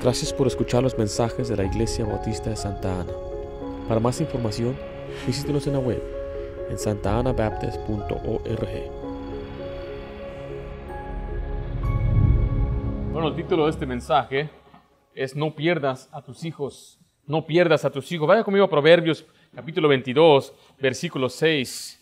Gracias por escuchar los mensajes de la Iglesia Bautista de Santa Ana. Para más información, visítenos en la web en santaanabaptist.org. Bueno, el título de este mensaje es No pierdas a tus hijos. No pierdas a tus hijos. Vaya conmigo a Proverbios capítulo 22, versículo 6.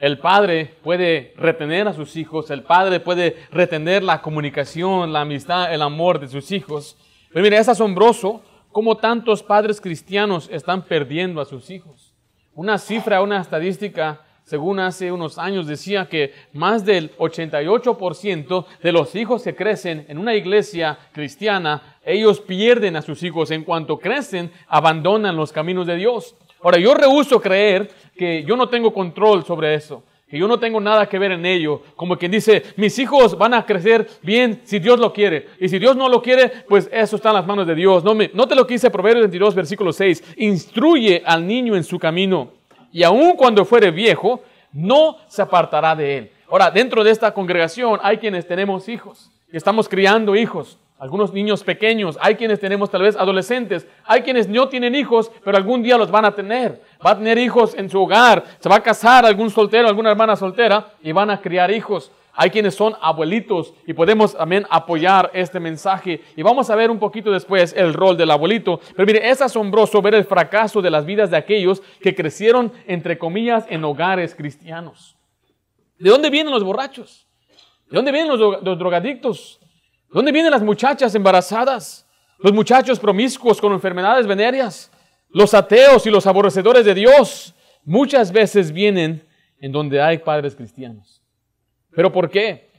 El padre puede retener a sus hijos, el padre puede retener la comunicación, la amistad, el amor de sus hijos. Pero mira, es asombroso cómo tantos padres cristianos están perdiendo a sus hijos. Una cifra, una estadística, según hace unos años, decía que más del 88% de los hijos que crecen en una iglesia cristiana, ellos pierden a sus hijos. En cuanto crecen, abandonan los caminos de Dios. Ahora, yo rehuso creer que yo no tengo control sobre eso, que yo no tengo nada que ver en ello. Como quien dice, mis hijos van a crecer bien si Dios lo quiere. Y si Dios no lo quiere, pues eso está en las manos de Dios. No, me, te lo quise Proverbios 22, versículo 6. Instruye al niño en su camino. Y aun cuando fuere viejo, no se apartará de él. Ahora, dentro de esta congregación hay quienes tenemos hijos, y estamos criando hijos algunos niños pequeños, hay quienes tenemos tal vez adolescentes, hay quienes no tienen hijos, pero algún día los van a tener. Va a tener hijos en su hogar, se va a casar algún soltero, alguna hermana soltera y van a criar hijos. Hay quienes son abuelitos y podemos también apoyar este mensaje. Y vamos a ver un poquito después el rol del abuelito. Pero mire, es asombroso ver el fracaso de las vidas de aquellos que crecieron, entre comillas, en hogares cristianos. ¿De dónde vienen los borrachos? ¿De dónde vienen los, los drogadictos? ¿Dónde vienen las muchachas embarazadas? Los muchachos promiscuos con enfermedades venéreas. Los ateos y los aborrecedores de Dios. Muchas veces vienen en donde hay padres cristianos. ¿Pero por qué?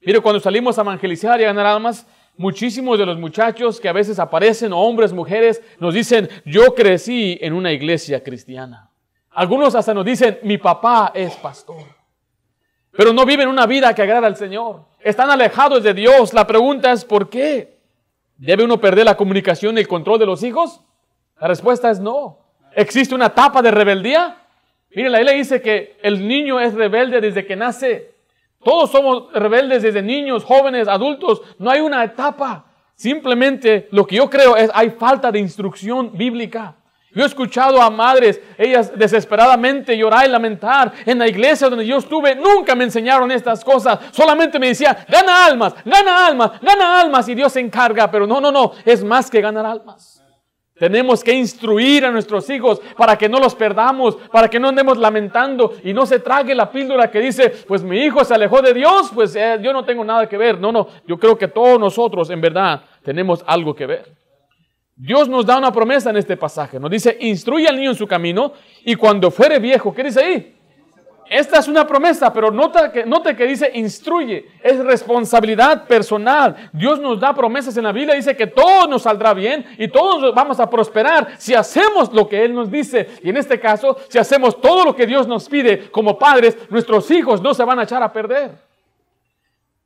Mire, cuando salimos a evangelizar y a ganar almas, muchísimos de los muchachos que a veces aparecen, hombres, mujeres, nos dicen, yo crecí en una iglesia cristiana. Algunos hasta nos dicen, mi papá es pastor. Pero no viven una vida que agrada al Señor están alejados de Dios. La pregunta es ¿por qué? ¿Debe uno perder la comunicación y el control de los hijos? La respuesta es no. ¿Existe una etapa de rebeldía? Mire, la Biblia dice que el niño es rebelde desde que nace. Todos somos rebeldes desde niños, jóvenes, adultos. No hay una etapa. Simplemente lo que yo creo es hay falta de instrucción bíblica. Yo he escuchado a madres, ellas desesperadamente llorar y lamentar. En la iglesia donde yo estuve, nunca me enseñaron estas cosas. Solamente me decían, gana almas, gana almas, gana almas y Dios se encarga. Pero no, no, no, es más que ganar almas. Tenemos que instruir a nuestros hijos para que no los perdamos, para que no andemos lamentando y no se trague la píldora que dice, pues mi hijo se alejó de Dios, pues eh, yo no tengo nada que ver. No, no, yo creo que todos nosotros en verdad tenemos algo que ver. Dios nos da una promesa en este pasaje. Nos dice, instruye al niño en su camino y cuando fuere viejo, ¿qué dice ahí? Esta es una promesa, pero nota que, note que dice instruye, es responsabilidad personal. Dios nos da promesas en la Biblia, dice que todo nos saldrá bien y todos vamos a prosperar si hacemos lo que Él nos dice. Y en este caso, si hacemos todo lo que Dios nos pide como padres, nuestros hijos no se van a echar a perder.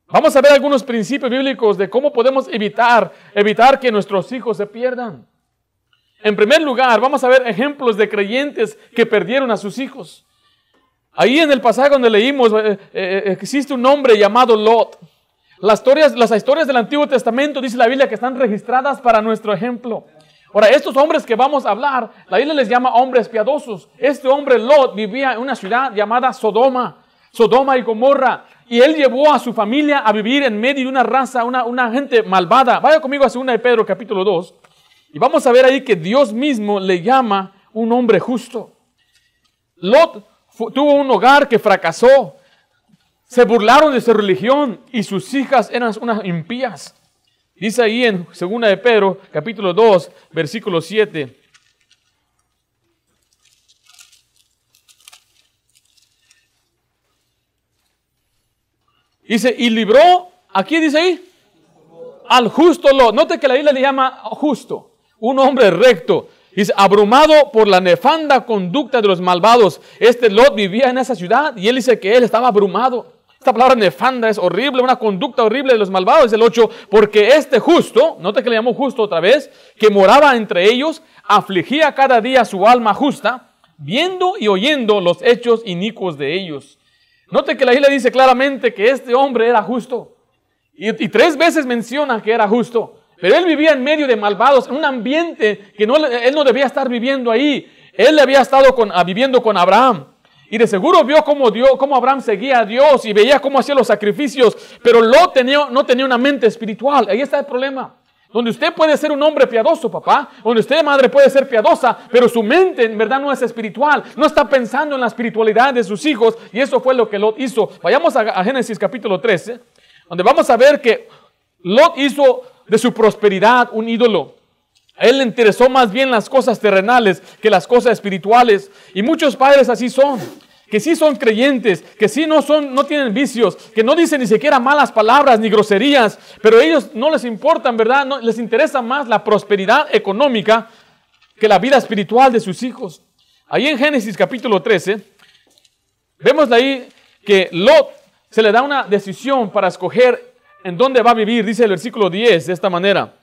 Vamos a ver algunos principios bíblicos de cómo podemos evitar, evitar que nuestros hijos se pierdan. En primer lugar, vamos a ver ejemplos de creyentes que perdieron a sus hijos. Ahí en el pasaje donde leímos eh, eh, existe un hombre llamado Lot. Las historias, las historias del Antiguo Testamento, dice la Biblia, que están registradas para nuestro ejemplo. Ahora, estos hombres que vamos a hablar, la Biblia les llama hombres piadosos. Este hombre Lot vivía en una ciudad llamada Sodoma. Sodoma y Gomorra. Y él llevó a su familia a vivir en medio de una raza, una, una gente malvada. Vaya conmigo a 2 de Pedro capítulo 2. Y vamos a ver ahí que Dios mismo le llama un hombre justo. Lot tuvo un hogar que fracasó. Se burlaron de su religión y sus hijas eran unas impías. Dice ahí en 2 de Pedro capítulo 2, versículo 7. Dice, y libró, aquí dice ahí, al justo Lot. Note que la Biblia le llama justo, un hombre recto. Dice, abrumado por la nefanda conducta de los malvados. Este Lot vivía en esa ciudad y él dice que él estaba abrumado. Esta palabra nefanda es horrible, una conducta horrible de los malvados. el 8, porque este justo, note que le llamó justo otra vez, que moraba entre ellos, afligía cada día su alma justa, viendo y oyendo los hechos inicuos de ellos. Note que la Biblia dice claramente que este hombre era justo. Y, tres veces menciona que era justo. Pero él vivía en medio de malvados, en un ambiente que no, él no debía estar viviendo ahí. Él había estado con, viviendo con Abraham. Y de seguro vio cómo, Dios, cómo Abraham seguía a Dios y veía cómo hacía los sacrificios, pero tenía, no tenía una mente espiritual. Ahí está el problema. Donde usted puede ser un hombre piadoso, papá. Donde usted, madre, puede ser piadosa, pero su mente en verdad no es espiritual. No está pensando en la espiritualidad de sus hijos. Y eso fue lo que Lot hizo. Vayamos a, Génesis capítulo 13, donde vamos a ver que Lot hizo de su prosperidad un ídolo. A él le interesó más bien las cosas terrenales que las cosas espirituales. Y muchos padres así son. Que sí son creyentes, que sí no son, no tienen vicios, que no dicen ni siquiera malas palabras ni groserías, pero ellos no les importan, ¿verdad? No, les interesa más la prosperidad económica que la vida espiritual de sus hijos. Ahí en Génesis capítulo 13, vemos ahí que Lot se le da una decisión para escoger en dónde va a vivir, dice el versículo 10 de esta manera.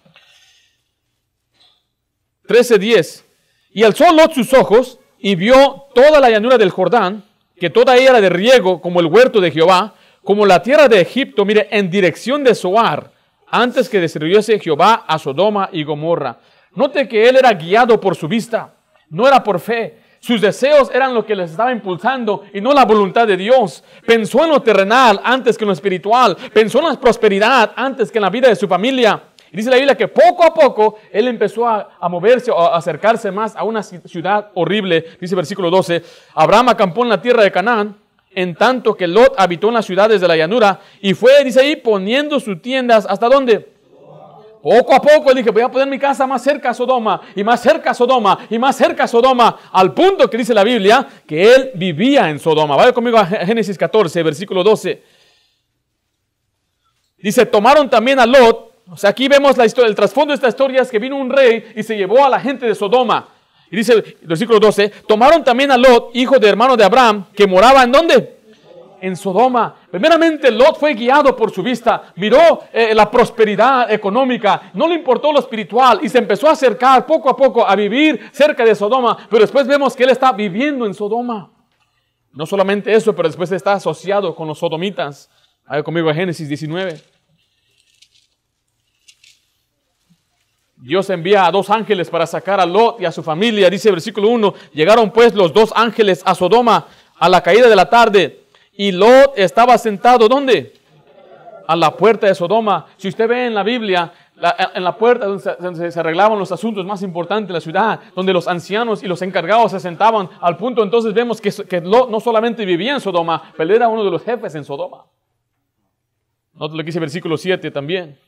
13:10. Y alzó Lot sus ojos y vio toda la llanura del Jordán, que toda ella era de riego, como el huerto de Jehová, como la tierra de Egipto, mire, en dirección de Soar, antes que destruyese Jehová a Sodoma y Gomorra. Note que él era guiado por su vista, no era por fe. Sus deseos eran lo que les estaba impulsando y no la voluntad de Dios. Pensó en lo terrenal antes que en lo espiritual. Pensó en la prosperidad antes que en la vida de su familia. Y dice la Biblia que poco a poco él empezó a, moverse o a acercarse más a una ciudad horrible. Dice versículo 12, Abraham acampó en la tierra de Canaán, en tanto que Lot habitó en las ciudades de la llanura y fue, dice ahí, poniendo sus tiendas hasta dónde? Poco a poco él dije, voy a poner mi casa más cerca a Sodoma, y más cerca a Sodoma, y más cerca a Sodoma, al punto que dice la Biblia que él vivía en Sodoma. Vaya conmigo a Génesis 14, versículo 12. Dice, tomaron también a Lot, o sea, aquí vemos la historia, el trasfondo de esta historia es que vino un rey y se llevó a la gente de Sodoma. Y dice versículo 12, tomaron también a Lot, hijo de hermano de Abraham, que moraba en dónde? En Sodoma. Primeramente Lot fue guiado por su vista, miró eh, la prosperidad económica, no le importó lo espiritual y se empezó a acercar poco a poco a vivir cerca de Sodoma, pero después vemos que él está viviendo en Sodoma. No solamente eso, pero después está asociado con los sodomitas. Vaya conmigo Génesis 19. Dios envía a dos ángeles para sacar a Lot y a su familia. Dice versículo 1, llegaron pues los dos ángeles a Sodoma a la caída de la tarde y Lot estaba sentado ¿dónde? A la puerta de Sodoma. Si usted ve en la Biblia, en la puerta donde se, arreglaban los asuntos más importantes de la ciudad, donde los ancianos y los encargados se sentaban, al punto entonces vemos que, que Lot no solamente vivía en Sodoma, pero era uno de los jefes en Sodoma. Note lo que dice versículo 7 también.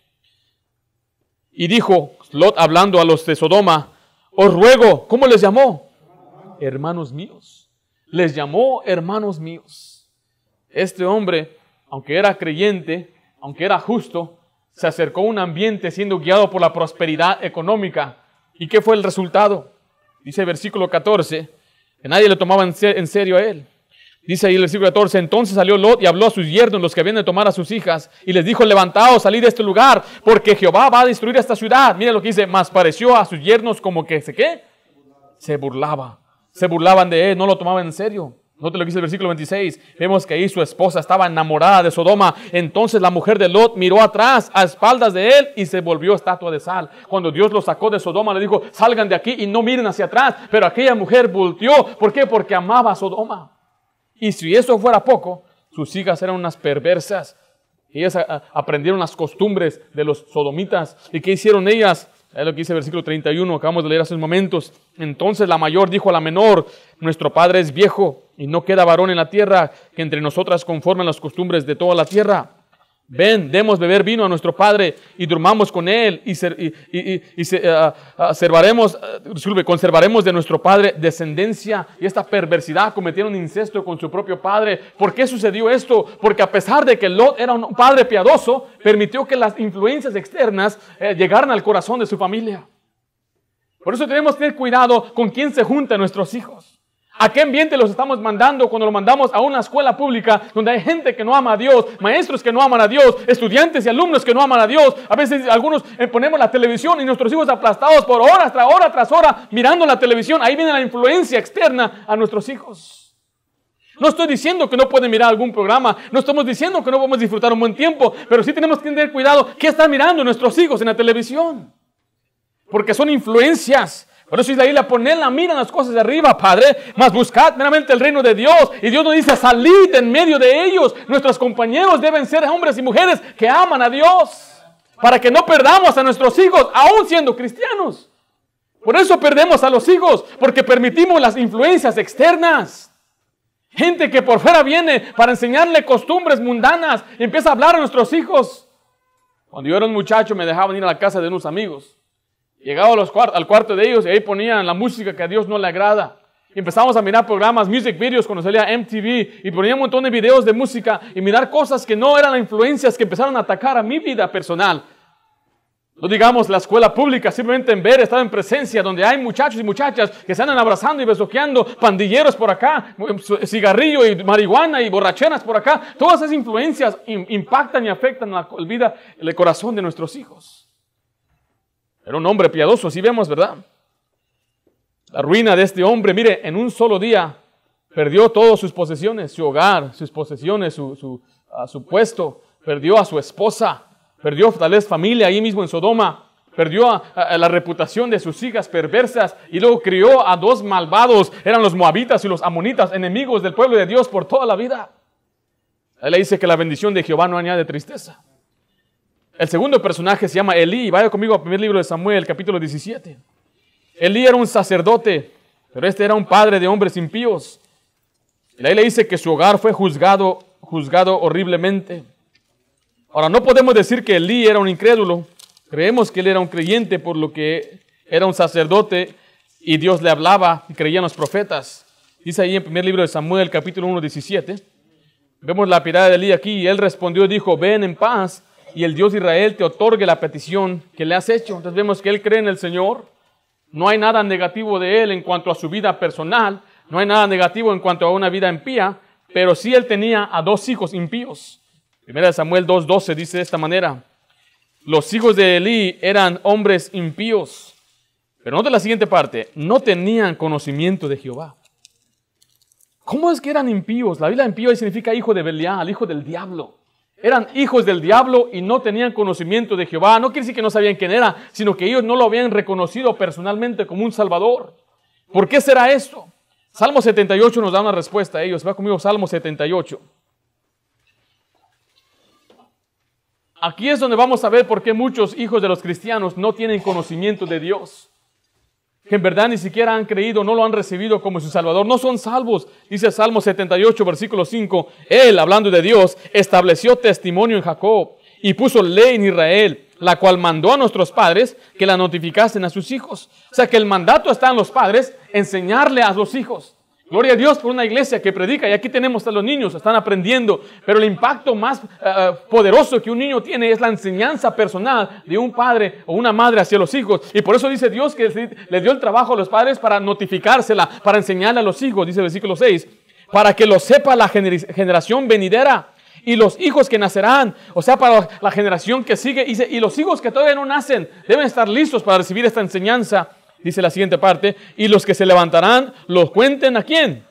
Y dijo Lot hablando a los de Sodoma, os ruego, ¿cómo les llamó? Hermanos míos. Les llamó hermanos míos. Este hombre, aunque era creyente, aunque era justo, se acercó a un ambiente siendo guiado por la prosperidad económica. ¿Y qué fue el resultado? Dice el versículo 14, que nadie le tomaba en serio a él. Dice ahí el versículo 14, entonces salió Lot y habló a sus yernos, los que habían de tomar a sus hijas, y les dijo, levantaos, salid de este lugar, porque Jehová va a destruir esta ciudad. Mira lo que dice, más pareció a sus yernos como que, ¿se qué? Se burlaba. Se burlaban de él, no lo tomaban en serio. Note lo que dice el versículo 26. Vemos que ahí su esposa estaba enamorada de Sodoma. Entonces la mujer de Lot miró atrás, a espaldas de él, y se volvió estatua de sal. Cuando Dios lo sacó de Sodoma, le dijo, salgan de aquí y no miren hacia atrás. Pero aquella mujer volteó. ¿Por qué? Porque amaba a Sodoma. Y si eso fuera poco, sus hijas eran unas perversas. Ellas aprendieron las costumbres de los sodomitas. ¿Y qué hicieron ellas? Es lo que dice el versículo 31, acabamos de leer hace unos momentos. Entonces la mayor dijo a la menor, nuestro padre es viejo y no queda varón en la tierra que entre nosotras conformen las costumbres de toda la tierra. Ven, demos beber vino a nuestro Padre y durmamos con Él y, y, eh, eh, conservaremos de nuestro Padre descendencia y esta perversidad cometieron incesto con su propio Padre. ¿Por qué sucedió esto? Porque a pesar de que Lot era un padre piadoso, permitió que las influencias externas eh, llegaran al corazón de su familia. Por eso tenemos que tener cuidado con quién se junta nuestros hijos. ¿A qué ambiente los estamos mandando cuando los mandamos a una escuela pública donde hay gente que no ama a Dios, maestros que no aman a Dios, estudiantes y alumnos que no aman a Dios? A veces algunos eh, ponemos la televisión y nuestros hijos aplastados por horas tras hora tras hora mirando la televisión. Ahí viene la influencia externa a nuestros hijos. No estoy diciendo que no pueden mirar algún programa, no estamos diciendo que no podemos disfrutar un buen tiempo, pero sí tenemos que tener cuidado qué están mirando nuestros hijos en la televisión. Porque son influencias. Por eso Isla poner la mira en las cosas de arriba, Padre, más buscad meramente el reino de Dios. Y Dios nos dice, salid en medio de ellos. Nuestros compañeros deben ser hombres y mujeres que aman a Dios. Para que no perdamos a nuestros hijos, aún siendo cristianos. Por eso perdemos a los hijos, porque permitimos las influencias externas. Gente que por fuera viene para enseñarle costumbres mundanas y empieza a hablar a nuestros hijos. Cuando yo era un muchacho me dejaban ir a la casa de unos amigos. Llegaba al cuarto de ellos y ahí ponían la música que a Dios no le agrada. Y empezamos a mirar programas, music videos cuando salía MTV y ponían un montón de videos de música y mirar cosas que no eran las influencias que empezaron a atacar a mi vida personal. No digamos la escuela pública, simplemente en ver, estar en presencia donde hay muchachos y muchachas que se andan abrazando y besoqueando, pandilleros por acá, cigarrillo y marihuana y borracheras por acá. Todas esas influencias impactan y afectan la vida, el corazón de nuestros hijos. Era un hombre piadoso, así vemos, ¿verdad? La ruina de este hombre, mire, en un solo día perdió todas sus posesiones, su hogar, sus posesiones, su, su, su puesto, perdió a su esposa perdió tal vez familia ahí mismo en Sodoma, perdió la reputación de sus hijas perversas y luego crió a dos malvados, eran los moabitas y los amonitas, enemigos del pueblo de Dios por toda la vida. Él le dice que la bendición de Jehová no añade tristeza. El segundo personaje se llama Elí. Vaya conmigo al primer libro de Samuel, capítulo 17. Elí era un sacerdote, pero este era un padre de hombres impíos. Y ahí le dice que su hogar fue juzgado, juzgado horriblemente. Ahora, no podemos decir que Elí era un incrédulo. Creemos que él era un creyente por lo que era un sacerdote y Dios le hablaba y creían los profetas. Dice ahí en primer libro de Samuel, capítulo 1, 17. Vemos la pirada de Elí aquí y él respondió y dijo, ven en paz y el Dios de Israel te otorgue la petición que le has hecho. Entonces vemos que él cree en el Señor. No hay nada negativo de él en cuanto a su vida personal. No hay nada negativo en cuanto a una vida impía. Pero sí él tenía a dos hijos impíos. Primera de Samuel 2.12 dice de esta manera, los hijos de Elí eran hombres impíos, pero de la siguiente parte, no tenían conocimiento de Jehová. ¿Cómo es que eran impíos? La Biblia impío significa hijo de Belial, hijo del diablo. Eran hijos del diablo y no tenían conocimiento de Jehová. No quiere decir que no sabían quién era, sino que ellos no lo habían reconocido personalmente como un salvador. ¿Por qué será esto? Salmo 78 nos da una respuesta a ellos. Va conmigo Salmo 78. Aquí es donde vamos a ver por qué muchos hijos de los cristianos no tienen conocimiento de Dios. Que en verdad ni siquiera han creído, no lo han recibido como su Salvador. No son salvos. Dice Salmo 78, versículo 5. Él, hablando de Dios, estableció testimonio en Jacob y puso ley en Israel, la cual mandó a nuestros padres que la notificasen a sus hijos. O sea que el mandato está en los padres, enseñarle a los hijos. Gloria a Dios por una iglesia que predica y aquí tenemos a los niños, están aprendiendo, pero el impacto más eh, eh, poderoso que un niño tiene es la enseñanza personal de un padre o una madre hacia los hijos. Y por eso dice Dios que le dio el trabajo a los padres para notificársela, para enseñarle a los hijos, dice el versículo 6, para que lo sepa la generación venidera y los hijos que nacerán, o sea, para la generación que sigue, y los hijos que todavía no nacen deben estar listos para recibir esta enseñanza dice la siguiente parte, y los que se levantarán, los cuenten a quién?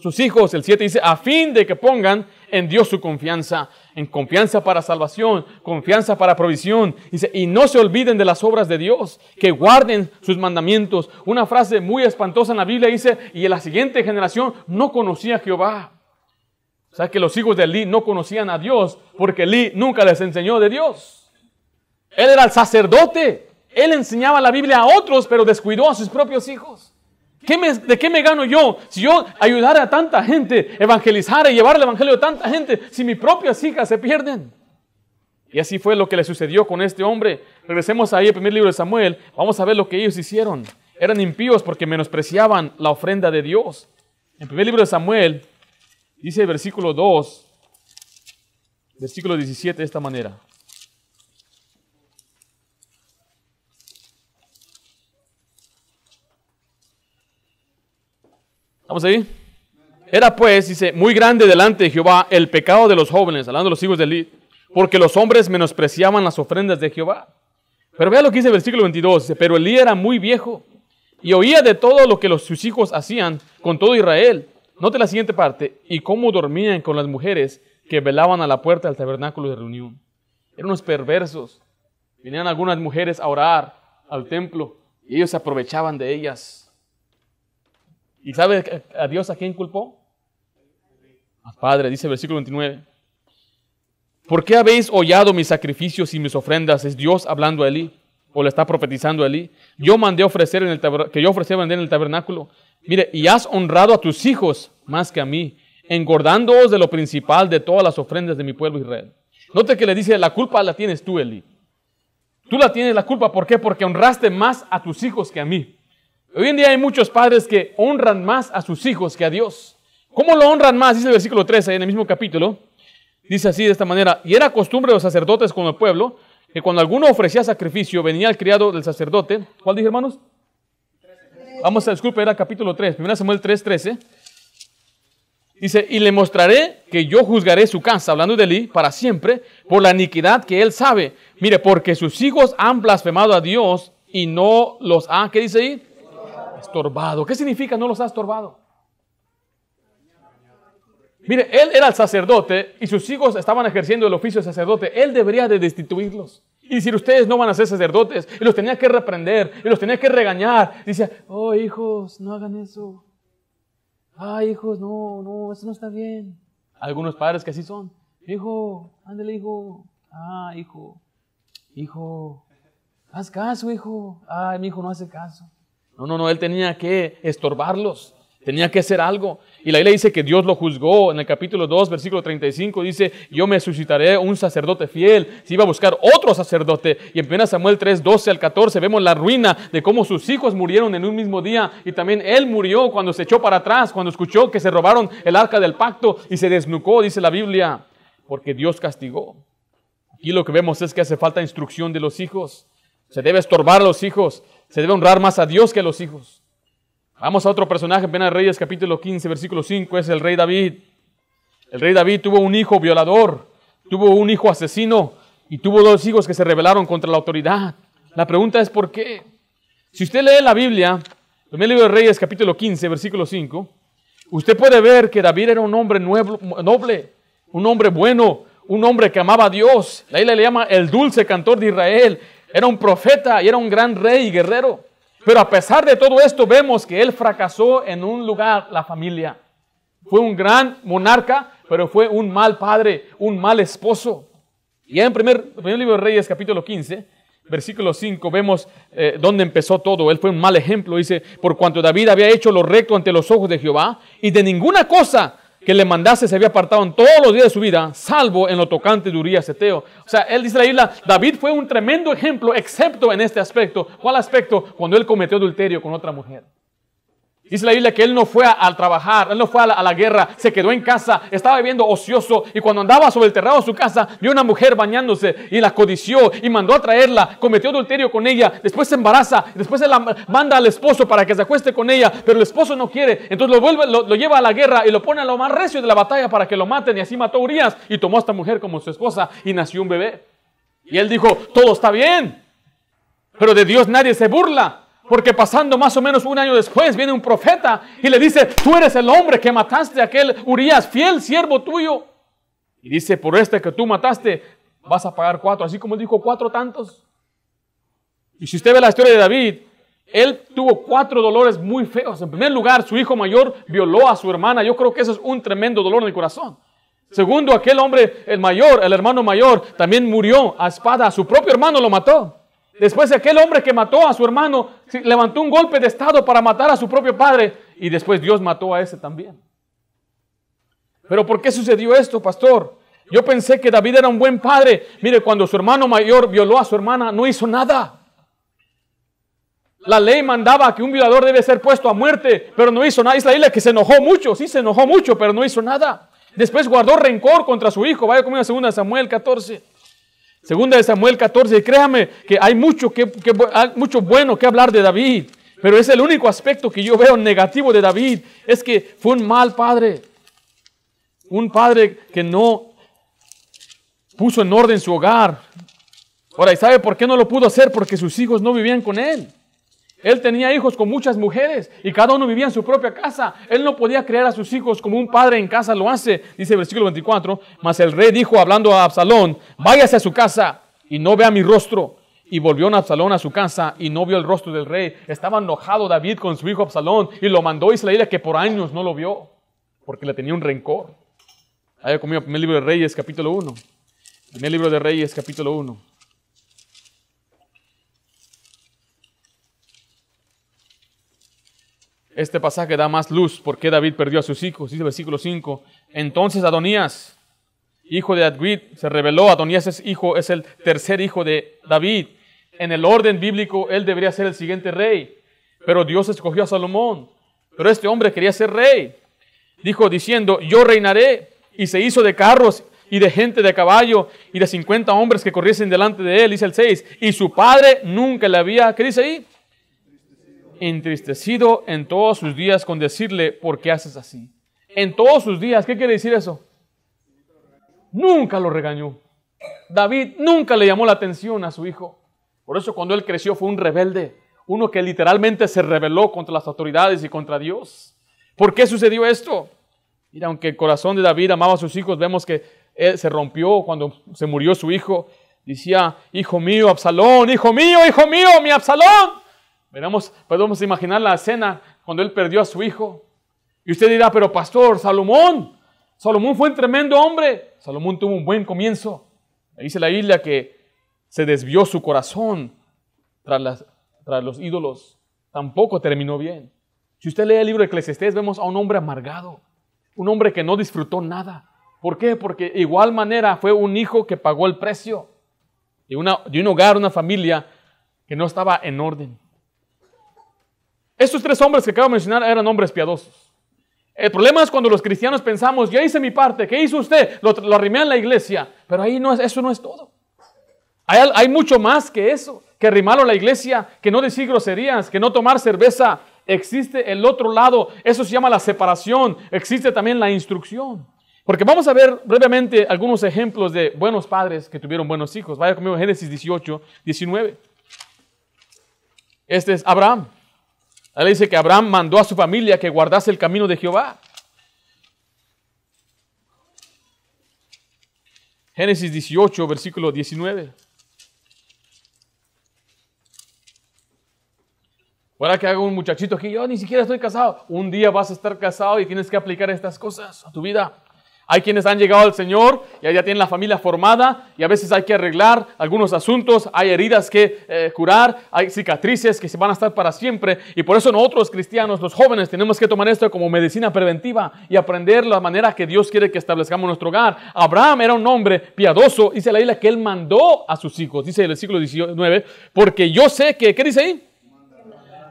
Sus hijos, el 7 dice, a fin de que pongan en Dios su confianza, en confianza para salvación, confianza para provisión. Dice, y no se olviden de las obras de Dios, que guarden sus mandamientos. Una frase muy espantosa en la Biblia dice, y en la siguiente generación no conocía a Jehová. O sea que los hijos de Elí no conocían a Dios porque Elí nunca les enseñó de Dios. Él era el sacerdote. Él enseñaba la Biblia a otros, pero descuidó a sus propios hijos. ¿De qué me gano yo si yo ayudara a tanta gente, evangelizara y llevar el evangelio a tanta gente, si mis propias hijas se pierden? Y así fue lo que le sucedió con este hombre. Regresemos ahí al primer libro de Samuel. Vamos a ver lo que ellos hicieron. Eran impíos porque menospreciaban la ofrenda de Dios. En el primer libro de Samuel dice el versículo 2, versículo 17 de esta manera. ¿Vamos ahí? Era pues, dice, muy grande delante de Jehová el pecado de los jóvenes, hablando de los hijos de Eli, porque los hombres menospreciaban las ofrendas de Jehová. Pero vea lo que dice el versículo 22, dice, pero Elí era muy viejo y oía de todo lo que los, sus hijos hacían con todo Israel. note la siguiente parte, y cómo dormían con las mujeres que velaban a la puerta del tabernáculo de reunión. Eran unos perversos. Venían algunas mujeres a orar al templo y ellos se aprovechaban de ellas. ¿Y sabe a Dios a quién culpó? Al Padre, dice el versículo 29. ¿Por qué habéis hollado mis sacrificios y mis ofrendas? Es Dios hablando a Elí, o le está profetizando a Elí. Yo mandé ofrecer en el que yo ofrecí vender en el tabernáculo. Mire, y has honrado a tus hijos más que a mí, engordándoos de lo principal de todas las ofrendas de mi pueblo Israel. Note que le dice, la culpa la tienes tú, Eli. Tú la tienes la culpa, ¿por qué? Porque honraste más a tus hijos que a mí. Hoy en día hay muchos padres que honran más a sus hijos que a Dios. ¿Cómo lo honran más? Dice el versículo 13 en el mismo capítulo. Dice así de esta manera, y era costumbre de los sacerdotes con el pueblo, que cuando alguno ofrecía sacrificio, venía el criado del sacerdote. ¿Cuál dije, hermanos? Vamos a, disculpe, era capítulo 3, 1 Samuel 3, 13. Dice, y le mostraré que yo juzgaré su casa, hablando de Eli, para siempre, por la iniquidad que él sabe. Mire, porque sus hijos han blasfemado a Dios y no los ha, ¿qué dice ahí? Estorbado. ¿Qué significa no los ha estorbado? Mire, él era el sacerdote y sus hijos estaban ejerciendo el oficio de sacerdote. Él debería de destituirlos. Y decir, ustedes no van a ser sacerdotes. Y los tenía que reprender, y los tenía que regañar. Dice, oh hijos, no hagan eso. Ay, hijos, no, no, eso no está bien. Algunos padres que así son. Hijo, ándale, hijo. Ah, hijo, hijo, haz caso, hijo. Ay, mi hijo no hace caso. No, no, no, él tenía que estorbarlos. Tenía que hacer algo. Y la Biblia dice que Dios lo juzgó en el capítulo 2, versículo 35. Dice, yo me suscitaré un sacerdote fiel. Se iba a buscar otro sacerdote. Y en 1 Samuel 3, 12 al 14 vemos la ruina de cómo sus hijos murieron en un mismo día. Y también él murió cuando se echó para atrás, cuando escuchó que se robaron el arca del pacto y se desnucó, dice la Biblia, porque Dios castigó. Aquí lo que vemos es que hace falta instrucción de los hijos. Se debe estorbar a los hijos. Se debe honrar más a Dios que a los hijos. Vamos a otro personaje, en Reyes capítulo 15, versículo 5, es el rey David. El rey David tuvo un hijo violador, tuvo un hijo asesino y tuvo dos hijos que se rebelaron contra la autoridad. La pregunta es ¿por qué? Si usted lee la Biblia, el libro de Reyes capítulo 15, versículo 5, usted puede ver que David era un hombre noble, un hombre bueno, un hombre que amaba a Dios. La isla le llama el dulce cantor de Israel. Era un profeta y era un gran rey y guerrero. Pero a pesar de todo esto, vemos que él fracasó en un lugar, la familia. Fue un gran monarca, pero fue un mal padre, un mal esposo. Y en primer, primer libro de Reyes, capítulo 15, versículo 5, vemos eh, dónde empezó todo. Él fue un mal ejemplo. Dice, por cuanto David había hecho lo recto ante los ojos de Jehová, y de ninguna cosa que le mandase se había apartado en todos los días de su vida, salvo en lo tocante de Urias Eteo. O sea, él dice la isla, David fue un tremendo ejemplo, excepto en este aspecto. ¿Cuál aspecto? Cuando él cometió adulterio con otra mujer. Dice la Biblia que él no fue a, trabajar, él no fue a la, guerra, se quedó en casa, estaba viviendo ocioso y cuando andaba sobre el terrado de su casa vio una mujer bañándose y la codició y mandó a traerla, cometió adulterio con ella, después se embaraza, después se la manda al esposo para que se acueste con ella, pero el esposo no quiere, entonces lo, vuelve, lo, lleva a la guerra y lo pone a lo más recio de la batalla para que lo maten y así mató a Urias y tomó a esta mujer como su esposa y nació un bebé. Y él dijo, todo está bien, pero de Dios nadie se burla. Porque pasando más o menos un año después viene un profeta y le dice, tú eres el hombre que mataste a aquel Urias, fiel siervo tuyo. Y dice, por este que tú mataste, vas a pagar cuatro, así como dijo cuatro tantos. Y si usted ve la historia de David, él tuvo cuatro dolores muy feos. En primer lugar, su hijo mayor violó a su hermana. Yo creo que eso es un tremendo dolor en el corazón. Segundo, aquel hombre, el mayor, el hermano mayor, también murió a espada. Su propio hermano lo mató. Después aquel hombre que mató a su hermano levantó un golpe de estado para matar a su propio padre y después Dios mató a ese también. Pero ¿por qué sucedió esto, pastor? Yo pensé que David era un buen padre. Mire, cuando su hermano mayor violó a su hermana, no hizo nada. La ley mandaba que un violador debe ser puesto a muerte, pero no hizo nada. Es la que se enojó mucho, sí se enojó mucho, pero no hizo nada. Después guardó rencor contra su hijo. Vaya conmigo a 2 Samuel 14. Segunda de Samuel 14, créame que hay mucho, que, mucho bueno que hablar de David, pero es el único aspecto que yo veo negativo de David, es que fue un mal padre, un padre que no puso en orden su hogar. Ahora, ¿y sabe por qué no lo pudo hacer? Porque sus hijos no vivían con él. Él tenía hijos con muchas mujeres y cada uno vivía en su propia casa. Él no podía criar a sus hijos como un padre en casa lo hace, dice el versículo 24. Mas el rey dijo hablando a Absalón, váyase a su casa y no vea mi rostro. Y volvió Absalón a su casa y no vio el rostro del rey. Estaba enojado David con su hijo Absalón y lo mandó a que por años no lo vio porque le tenía un rencor. Haya conmigo primer libro de Reyes capítulo 1. Primer libro de Reyes capítulo 1. Este pasaje da más luz porque David perdió a sus hijos. Dice el versículo 5. Entonces Adonías, hijo de Adwid, se reveló. Adonías es hijo, es el tercer hijo de David. En el orden bíblico, él debería ser el siguiente rey. Pero Dios escogió a Salomón. Pero este hombre quería ser rey. Dijo diciendo, yo reinaré. Y se hizo de carros y de gente de caballo y de 50 hombres que corriesen delante de él. Dice el 6. Y su padre nunca le había, ¿qué dice ahí? Entristecido en todos sus días con decirle, ¿por qué haces así? En todos sus días, ¿qué quiere decir eso? Nunca lo regañó. David nunca le llamó la atención a su hijo. Por eso cuando él creció fue un rebelde, uno que literalmente se rebeló contra las autoridades y contra Dios. ¿Por qué sucedió esto? Mira, aunque el corazón de David amaba a sus hijos, vemos que él se rompió cuando se murió su hijo. Decía, hijo mío, Absalón, hijo mío, hijo mío, mi Absalón podemos imaginar la escena cuando él perdió a su hijo. Y usted dirá, pero pastor, Salomón, Salomón fue un tremendo hombre. Salomón tuvo un buen comienzo. Dice la isla que se desvió su corazón tras, los ídolos. Tampoco terminó bien. Si usted lee el libro de Eclesiastés, vemos a un hombre amargado, un hombre que no disfrutó nada. ¿Por qué? Porque de igual manera fue un hijo que pagó el precio de un hogar, una familia que no estaba en orden. Estos tres hombres que acabo de mencionar eran hombres piadosos. El problema es cuando los cristianos pensamos, ya hice mi parte, ¿qué hizo usted? Lo, lo arrimé en la iglesia, pero ahí no es, eso no es todo. Hay, mucho más que eso, que arrimarlo a la iglesia, que no decir groserías, que no tomar cerveza. Existe el otro lado, eso se llama la separación, existe también la instrucción. Porque vamos a ver brevemente algunos ejemplos de buenos padres que tuvieron buenos hijos. Vaya conmigo Génesis 18, 19. Este es Abraham. Ahí dice que Abraham mandó a su familia que guardase el camino de Jehová. Génesis 18, versículo 19. Ahora que hago un muchachito aquí, yo ni siquiera estoy casado. Un día vas a estar casado y tienes que aplicar estas cosas a tu vida. Hay quienes han llegado al Señor y ya tienen la familia formada y a veces hay que arreglar algunos asuntos, hay heridas que eh, curar, hay cicatrices que se van a estar para siempre y por eso nosotros cristianos, los jóvenes, tenemos que tomar esto como medicina preventiva y aprender la manera que Dios quiere que establezcamos nuestro hogar. Abraham era un hombre piadoso, dice la isla que él mandó a sus hijos, dice el siglo XIX, porque yo sé que, ¿qué dice ahí?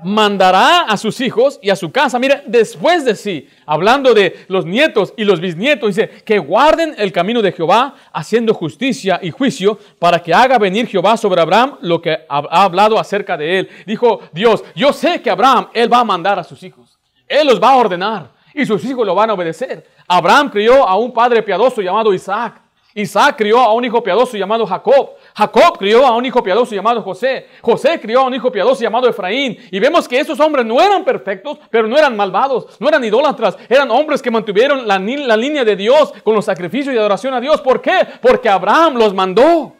Mandará a sus hijos y a su casa, mire, después de sí, hablando de los nietos y los bisnietos, dice, que guarden el camino de Jehová, haciendo justicia y juicio, para que haga venir Jehová sobre Abraham lo que ha hablado acerca de él. Dijo Dios, yo sé que Abraham, él va a mandar a sus hijos, él los va a ordenar y sus hijos lo van a obedecer. Abraham crió a un padre piadoso llamado Isaac. Isaac crió a un hijo piadoso llamado Jacob. Jacob crió a un hijo piadoso llamado José. José crió a un hijo piadoso llamado Efraín. Y vemos que esos hombres no eran perfectos, pero no eran malvados, no eran idólatras. Eran hombres que mantuvieron la, la línea de Dios con los sacrificios y adoración a Dios. ¿Por qué? Porque Abraham los mandó.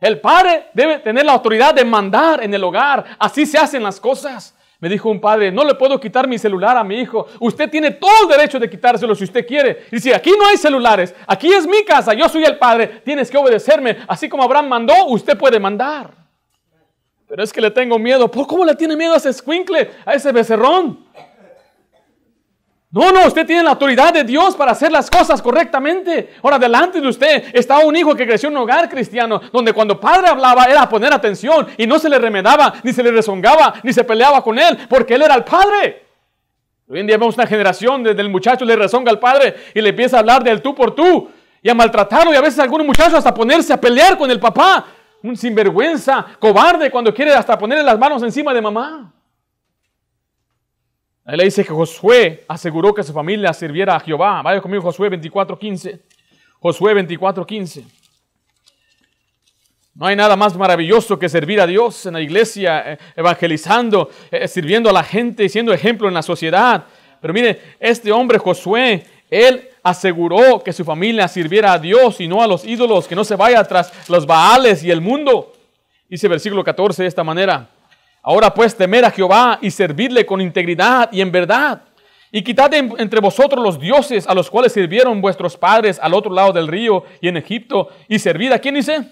El padre debe tener la autoridad de mandar en el hogar. Así se hacen las cosas. Me dijo un padre, no le puedo quitar mi celular a mi hijo. Usted tiene todo el derecho de quitárselo si usted quiere. Y si aquí no hay celulares, aquí es mi casa, yo soy el padre, tienes que obedecerme. Así como Abraham mandó, usted puede mandar. Pero es que le tengo miedo. ¿Por cómo le tiene miedo a ese escuincle, a ese becerrón? No, no, usted tiene la autoridad de Dios para hacer las cosas correctamente. Ahora, delante de usted está un hijo que creció en un hogar cristiano, donde cuando padre hablaba era poner atención y no se le remedaba, ni se le rezongaba, ni se peleaba con él, porque él era el padre. Hoy en día vemos una generación desde el muchacho le rezonga al padre y le empieza a hablar del tú por tú y a maltratarlo y a veces algunos muchachos hasta ponerse a pelear con el papá. Un sinvergüenza, cobarde cuando quiere hasta ponerle las manos encima de mamá. Él le dice que Josué aseguró que su familia sirviera a Jehová. Vaya conmigo Josué 24:15. Josué 24:15. No hay nada más maravilloso que servir a Dios en la iglesia, eh, evangelizando, eh, sirviendo a la gente, siendo ejemplo en la sociedad. Pero mire, este hombre Josué, él aseguró que su familia sirviera a Dios y no a los ídolos, que no se vaya tras los Baales y el mundo. Dice versículo 14 de esta manera. Ahora pues temer a Jehová y servirle con integridad y en verdad. Y quitad entre vosotros los dioses a los cuales sirvieron vuestros padres al otro lado del río y en Egipto. Y servid a quién dice?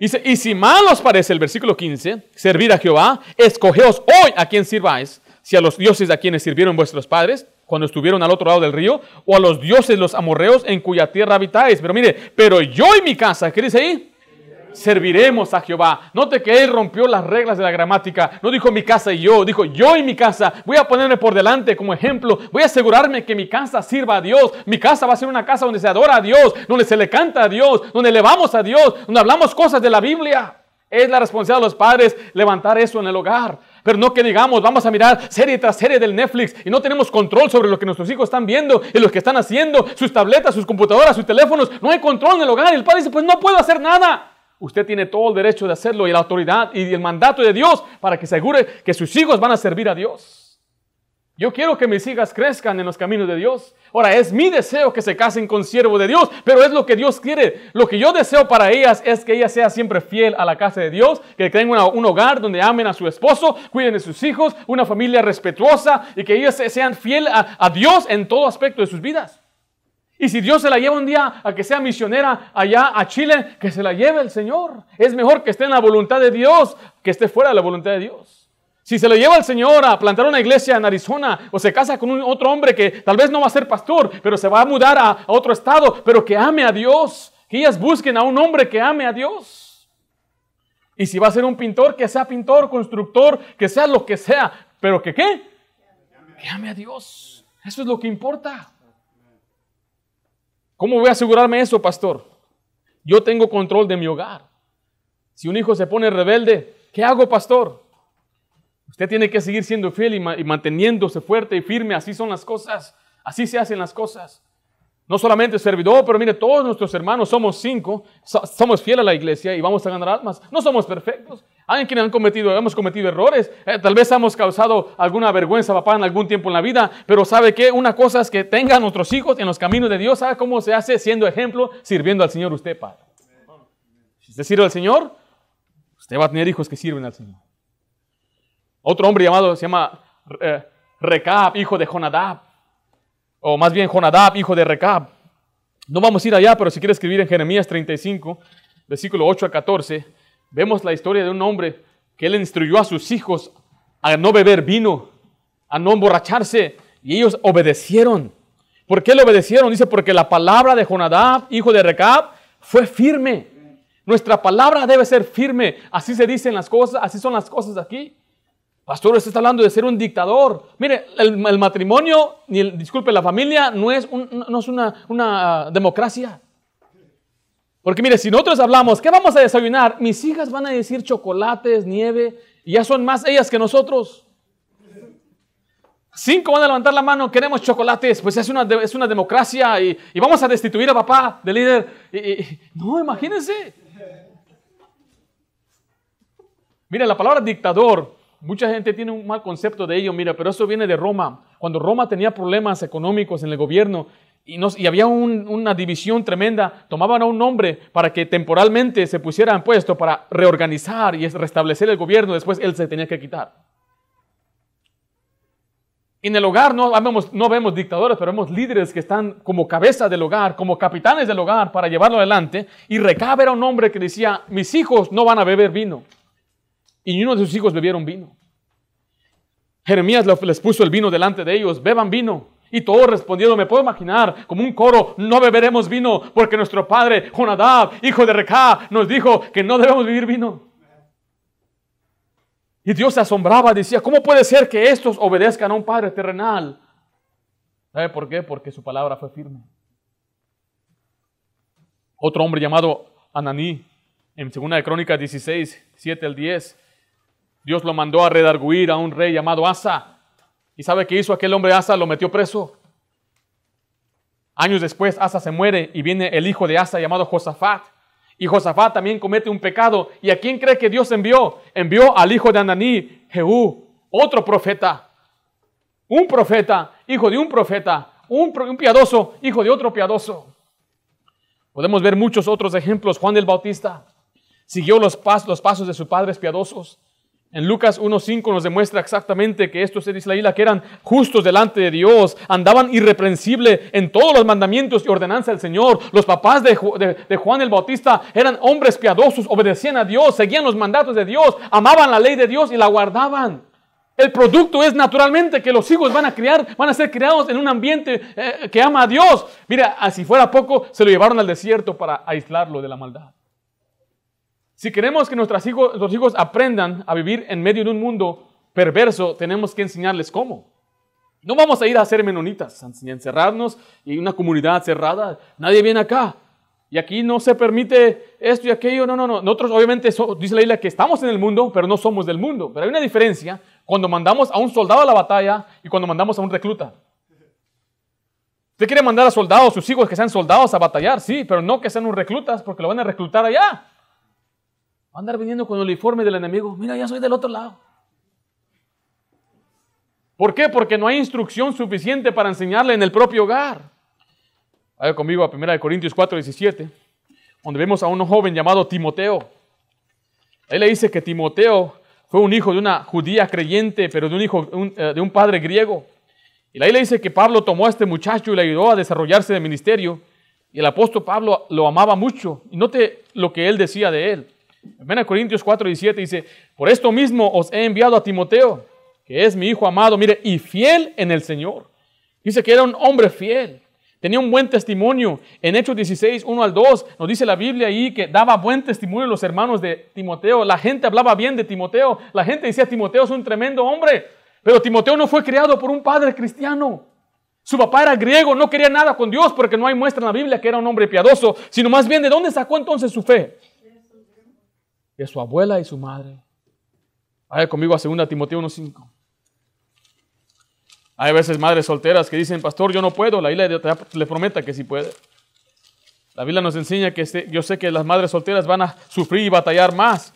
Dice, y si mal os parece el versículo 15, servir a Jehová, escogeos hoy a quien sirváis, si a los dioses a quienes sirvieron vuestros padres cuando estuvieron al otro lado del río, o a los dioses los amorreos en cuya tierra habitáis. Pero mire, pero yo y mi casa, ¿qué dice ahí? Serviremos a Jehová. Note que él rompió las reglas de la gramática. No dijo mi casa y yo, dijo yo y mi casa. Voy a ponerme por delante como ejemplo. Voy a asegurarme que mi casa sirva a Dios. Mi casa va a ser una casa donde se adora a Dios, donde se le canta a Dios, donde elevamos a Dios, donde hablamos cosas de la Biblia. Es la responsabilidad de los padres levantar eso en el hogar. Pero no que digamos, vamos a mirar serie tras serie del Netflix y no tenemos control sobre lo que nuestros hijos están viendo y lo que están haciendo, sus tabletas, sus computadoras, sus teléfonos. No hay control en el hogar. Y el padre dice, pues no puedo hacer nada. Usted tiene todo el derecho de hacerlo y la autoridad y el mandato de Dios para que se asegure que sus hijos van a servir a Dios. Yo quiero que mis hijas crezcan en los caminos de Dios. Ahora, es mi deseo que se casen con siervo de Dios, pero es lo que Dios quiere. Lo que yo deseo para ellas es que ellas sean siempre fiel a la casa de Dios, que tengan un hogar donde amen a su esposo, cuiden de sus hijos, una familia respetuosa y que ellas sean fiel a Dios en todo aspecto de sus vidas. Y si Dios se la lleva un día a que sea misionera allá a Chile, que se la lleve el Señor. Es mejor que esté en la voluntad de Dios que esté fuera de la voluntad de Dios. Si se le lleva al Señor a plantar una iglesia en Arizona o se casa con un otro hombre que tal vez no va a ser pastor, pero se va a mudar a, a otro estado, pero que ame a Dios, que ellas busquen a un hombre que ame a Dios. Y si va a ser un pintor, que sea pintor, constructor, que sea lo que sea, pero que qué? Que ame a Dios. Eso es lo que importa. ¿Cómo voy a asegurarme eso, pastor? Yo tengo control de mi hogar. Si un hijo se pone rebelde, ¿qué hago, pastor? Usted tiene que seguir siendo fiel y, manteniéndose fuerte y firme. Así son las cosas. Así se hacen las cosas. No solamente servidor, pero mire, todos nuestros hermanos somos cinco, somos fieles a la iglesia y vamos a ganar almas. No somos perfectos. Hay quienes han cometido, hemos cometido errores. Eh, tal vez hemos causado alguna vergüenza, papá, en algún tiempo en la vida. Pero ¿sabe qué? Una cosa es que tengan nuestros hijos en los caminos de Dios. ¿Sabe cómo se hace? Siendo ejemplo, sirviendo al Señor usted, padre. Si usted sirve al Señor, usted va a tener hijos que sirven al Señor. Otro hombre llamado, se llama eh, Recab, hijo de Jonadab o más bien Jonadab, hijo de Recab. No vamos a ir allá, pero si quiere escribir en Jeremías 35, versículo 8 a 14, vemos la historia de un hombre que él instruyó a sus hijos a no beber vino, a no emborracharse, y ellos obedecieron. ¿Por qué le obedecieron? Dice, porque la palabra de Jonadab, hijo de Recab, fue firme. Nuestra palabra debe ser firme. Así se dicen las cosas, así son las cosas aquí. Pastor, usted está hablando de ser un dictador. Mire, el, matrimonio, ni el, disculpe, la familia no es, no es una, una democracia. Porque mire, si nosotros hablamos, ¿qué vamos a desayunar? Mis hijas van a decir chocolates, nieve, y ya son más ellas que nosotros. Cinco van a levantar la mano, queremos chocolates, pues es una, es una democracia y, vamos a destituir a papá de líder. no, imagínense. Mire, la palabra dictador Mucha gente tiene un mal concepto de ello, mira, pero eso viene de Roma. Cuando Roma tenía problemas económicos en el gobierno y, había una división tremenda, tomaban a un hombre para que temporalmente se pusiera en puesto para reorganizar y restablecer el gobierno, después él se tenía que quitar. En el hogar no vemos, dictadores, pero vemos líderes que están como cabeza del hogar, como capitanes del hogar para llevarlo adelante. Y Recab era un hombre que decía, mis hijos no van a beber vino y uno de sus hijos bebieron vino. Jeremías les puso el vino delante de ellos, beban vino. Y todos respondieron, me puedo imaginar como un coro, no beberemos vino porque nuestro padre Jonadab, hijo de Recá, nos dijo que no debemos vivir vino. Y Dios se asombraba, decía, ¿cómo puede ser que estos obedezcan a un padre terrenal? ¿Sabe por qué? Porque su palabra fue firme. Otro hombre llamado Ananí, en 2 de Crónicas 16, 7 al 10, Dios lo mandó a redarguir a un rey llamado Asa. ¿Y sabe qué hizo aquel hombre Asa? Lo metió preso. Años después Asa se muere y viene el hijo de Asa llamado Josafat. Y Josafat también comete un pecado. ¿Y a quién cree que Dios envió? Envió al hijo de Ananí, Jehú, otro profeta. Un profeta, hijo de un profeta. Un, piadoso, hijo de otro piadoso. Podemos ver muchos otros ejemplos. Juan el Bautista siguió los pasos de sus padres piadosos. En Lucas 1.5 nos demuestra exactamente que estos de Israel que eran justos delante de Dios, andaban irreprensible en todos los mandamientos y ordenanzas del Señor. Los papás de, de, Juan el Bautista eran hombres piadosos, obedecían a Dios, seguían los mandatos de Dios, amaban la ley de Dios y la guardaban. El producto es naturalmente que los hijos van a criar, van a ser criados en un ambiente eh, que ama a Dios. Mira, si fuera poco, se lo llevaron al desierto para aislarlo de la maldad. Si queremos que nuestros hijos, nuestros hijos aprendan a vivir en medio de un mundo perverso, tenemos que enseñarles cómo. No vamos a ir a ser menonitas, a encerrarnos y una comunidad cerrada. Nadie viene acá. Y aquí no se permite esto y aquello. No, no, no. Nosotros obviamente, dice la isla que estamos en el mundo, pero no somos del mundo. Pero hay una diferencia cuando mandamos a un soldado a la batalla y cuando mandamos a un recluta. Usted quiere mandar a soldados, sus hijos que sean soldados a batallar, sí, pero no que sean un reclutas porque lo van a reclutar allá andar viniendo con el uniforme del enemigo. Mira, ya soy del otro lado. ¿Por qué? Porque no hay instrucción suficiente para enseñarle en el propio hogar. Vaya conmigo a 1 Corintios 4, 17, donde vemos a un joven llamado Timoteo. Él le dice que Timoteo fue un hijo de una judía creyente, pero de un hijo eh, de un padre griego. Y ahí le dice que Pablo tomó a este muchacho y le ayudó a desarrollarse de ministerio. Y el apóstol Pablo lo amaba mucho. Y note lo que él decía de él. En Corintios 4, 17 dice, por esto mismo os he enviado a Timoteo, que es mi hijo amado, mire, y fiel en el Señor. Dice que era un hombre fiel, tenía un buen testimonio. En Hechos 16, 1 al 2, nos dice la Biblia ahí que daba buen testimonio los hermanos de Timoteo. La gente hablaba bien de Timoteo. La gente decía, Timoteo es un tremendo hombre. Pero Timoteo no fue criado por un padre cristiano. Su papá era griego, no quería nada con Dios porque no hay muestra en la Biblia que era un hombre piadoso, sino más bien de dónde sacó entonces su fe de su abuela y su madre. Vaya conmigo a 2 Timoteo 1.5. Hay veces madres solteras que dicen, pastor, yo no puedo, la Biblia le prometa que sí puede. La Biblia nos enseña que este, yo sé que las madres solteras van a sufrir y batallar más,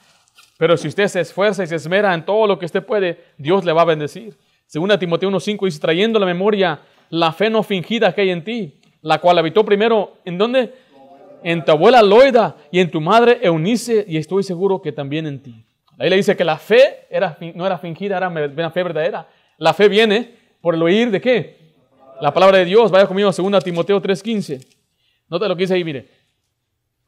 pero si usted se esfuerza y se esmera en todo lo que usted puede, Dios le va a bendecir. 2 Timoteo 1.5 dice, trayendo la memoria la fe no fingida que hay en ti, la cual habitó primero, ¿en dónde? En tu abuela Loida y en tu madre Eunice, y estoy seguro que también en ti. Ahí le dice que la fe era, no era fingida, era una fe verdadera. La fe viene por el oír de qué? La palabra de Dios. Vaya conmigo a 2 Timoteo 3:15. Nota lo que dice ahí, mire.